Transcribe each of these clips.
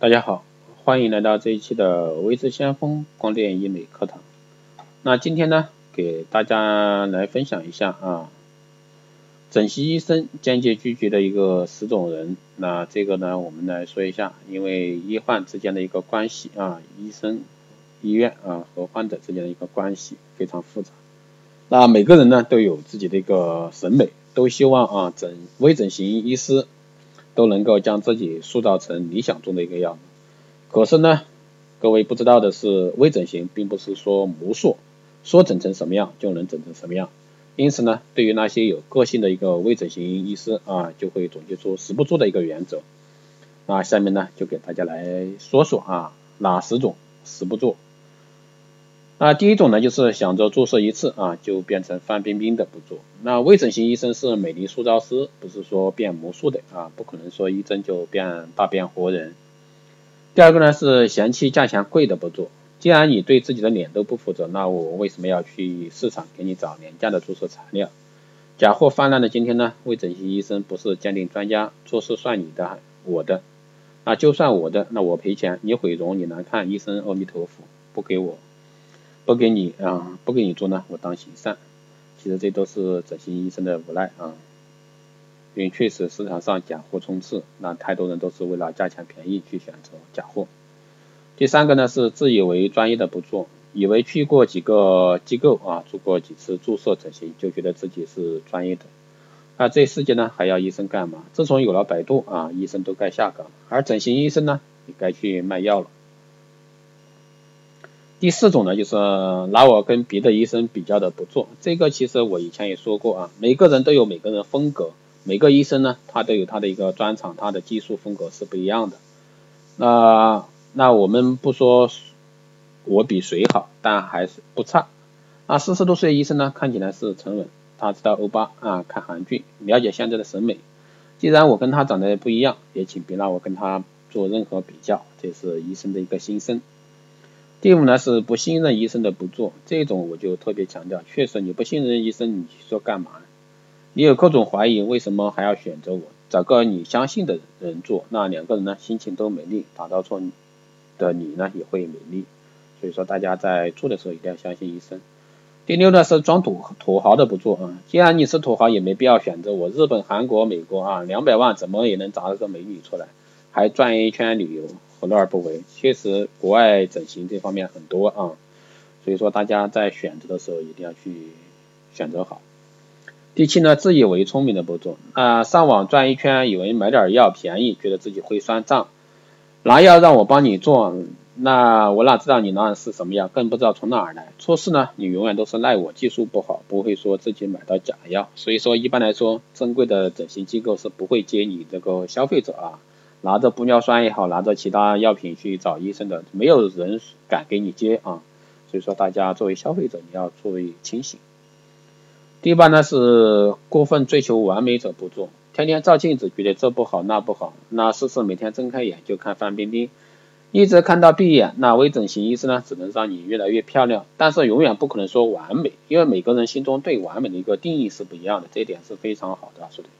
大家好，欢迎来到这一期的微知先锋光电医美课堂。那今天呢，给大家来分享一下啊，整形医生间接拒绝的一个十种人。那这个呢，我们来说一下，因为医患之间的一个关系啊，医生、医院啊和患者之间的一个关系非常复杂。那每个人呢都有自己的一个审美，都希望啊整微整形医师。都能够将自己塑造成理想中的一个样子。可是呢，各位不知道的是，微整形并不是说魔术，说整成什么样就能整成什么样。因此呢，对于那些有个性的一个微整形医师啊，就会总结出十不做的一个原则。那下面呢，就给大家来说说啊，哪十种十不做。那第一种呢，就是想着注射一次啊，就变成范冰冰的不做。那微整形医生是美丽塑造师，不是说变魔术的啊，不可能说一针就变大变活人。第二个呢是嫌弃价钱贵的不做。既然你对自己的脸都不负责，那我为什么要去市场给你找廉价的注射材料？假货泛滥的今天呢，微整形医生不是鉴定专家，做事算你的我的。那就算我的，那我赔钱，你毁容你难看，一声阿弥陀佛，不给我。不给你啊，不给你做呢，我当行善。其实这都是整形医生的无奈啊，因为确实市场上假货充斥，那太多人都是为了价钱便宜去选择假货。第三个呢是自以为专业的不做，以为去过几个机构啊，做过几次注射整形，就觉得自己是专业的。那这世界呢还要医生干嘛？自从有了百度啊，医生都该下岗，而整形医生呢也该去卖药了。第四种呢，就是拿我跟别的医生比较的不做。这个其实我以前也说过啊，每个人都有每个人风格，每个医生呢，他都有他的一个专长，他的技术风格是不一样的。那那我们不说我比谁好，但还是不差。那四十多岁医生呢，看起来是沉稳，他知道欧巴啊，看韩剧，了解现在的审美。既然我跟他长得不一样，也请别让我跟他做任何比较，这是医生的一个心声。第五呢是不信任医生的不做，这种我就特别强调，确实你不信任医生，你说干嘛？你有各种怀疑，为什么还要选择我？找个你相信的人做，那两个人呢心情都美丽，打造出的你呢也会美丽。所以说大家在做的时候一定要相信医生。第六呢是装土土豪的不做啊，既然你是土豪，也没必要选择我。日本、韩国、美国啊，两百万怎么也能砸个美女出来，还转一圈旅游。何乐而不为？确实，国外整形这方面很多啊，所以说大家在选择的时候一定要去选择好。第七呢，自以为聪明的不做啊，上网转一圈，以为买点药便宜，觉得自己会算账，拿药让我帮你做，那我哪知道你拿的是什么药，更不知道从哪儿来。出事呢，你永远都是赖我技术不好，不会说自己买到假药。所以说，一般来说，正规的整形机构是不会接你这个消费者啊。拿着玻尿酸也好，拿着其他药品去找医生的，没有人敢给你接啊。所以说，大家作为消费者，你要注意清醒。第八呢是过分追求完美者不做，天天照镜子觉得这不好那不好，那试试每天睁开眼就看范冰冰，一直看到闭眼。那微整形医生呢，只能让你越来越漂亮，但是永远不可能说完美，因为每个人心中对完美的一个定义是不一样的，这一点是非常好的，说的。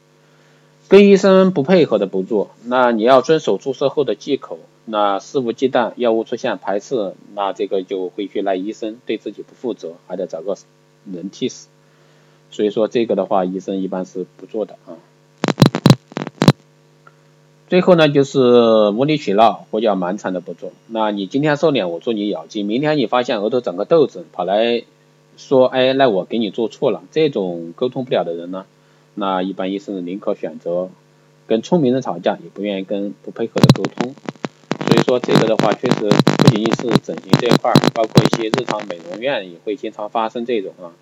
跟医生不配合的不做，那你要遵守注射后的忌口，那肆无忌惮，药物出现排斥，那这个就会去赖医生，对自己不负责，还得找个人替死。所以说这个的话，医生一般是不做的啊。最后呢，就是无理取闹，胡搅蛮缠的不做。那你今天瘦脸，我做你咬肌，明天你发现额头长个痘子，跑来说，哎，那我给你做错了，这种沟通不了的人呢？那一般医生宁可选择跟聪明人吵架，也不愿意跟不配合的沟通。所以说这个的话，确实不仅仅是整形这一块，包括一些日常美容院也会经常发生这种啊，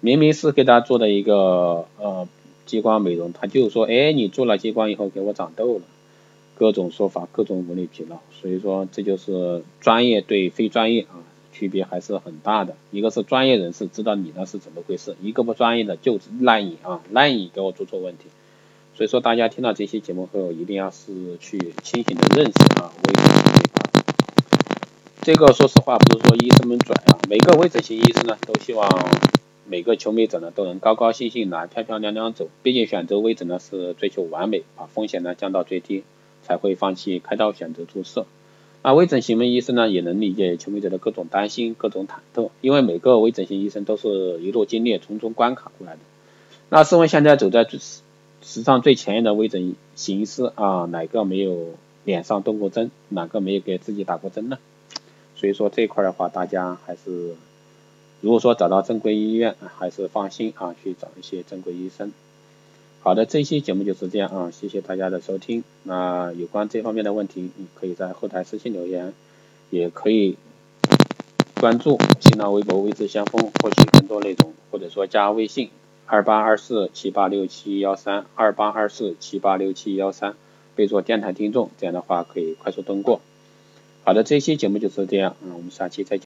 明明是给他做的一个呃激光美容，他就说，哎，你做了激光以后给我长痘了，各种说法，各种无理取闹。所以说这就是专业对非专业啊。区别还是很大的，一个是专业人士知道你那是怎么回事，一个不专业的就赖你啊，赖你给我做错问题。所以说大家听到这些节目后，一定要是去清醒的认识啊，微整形这块。这个说实话不是说医生们拽啊，每个微整形医生呢都希望每个求美者呢都能高高兴兴来，漂漂亮亮走。毕竟选择微整呢是追求完美，把风险呢降到最低。才会放弃开刀选择注射。啊微整形的医生呢，也能理解求美者的各种担心、各种忐忑，因为每个微整形医生都是一路经历重重关卡过来的。那试问现在走在时时尚最前沿的微整形医师啊，哪个没有脸上动过针？哪个没有给自己打过针呢？所以说这一块的话，大家还是如果说找到正规医院，还是放心啊，去找一些正规医生。好的，这期节目就是这样啊，谢谢大家的收听。那有关这方面的问题，你可以在后台私信留言，也可以关注新浪微博“微知先锋”获取更多内容，或者说加微信二八二四七八六七幺三二八二四七八六七幺三，备注电台听众，这样的话可以快速通过。好的，这期节目就是这样，嗯，我们下期再见。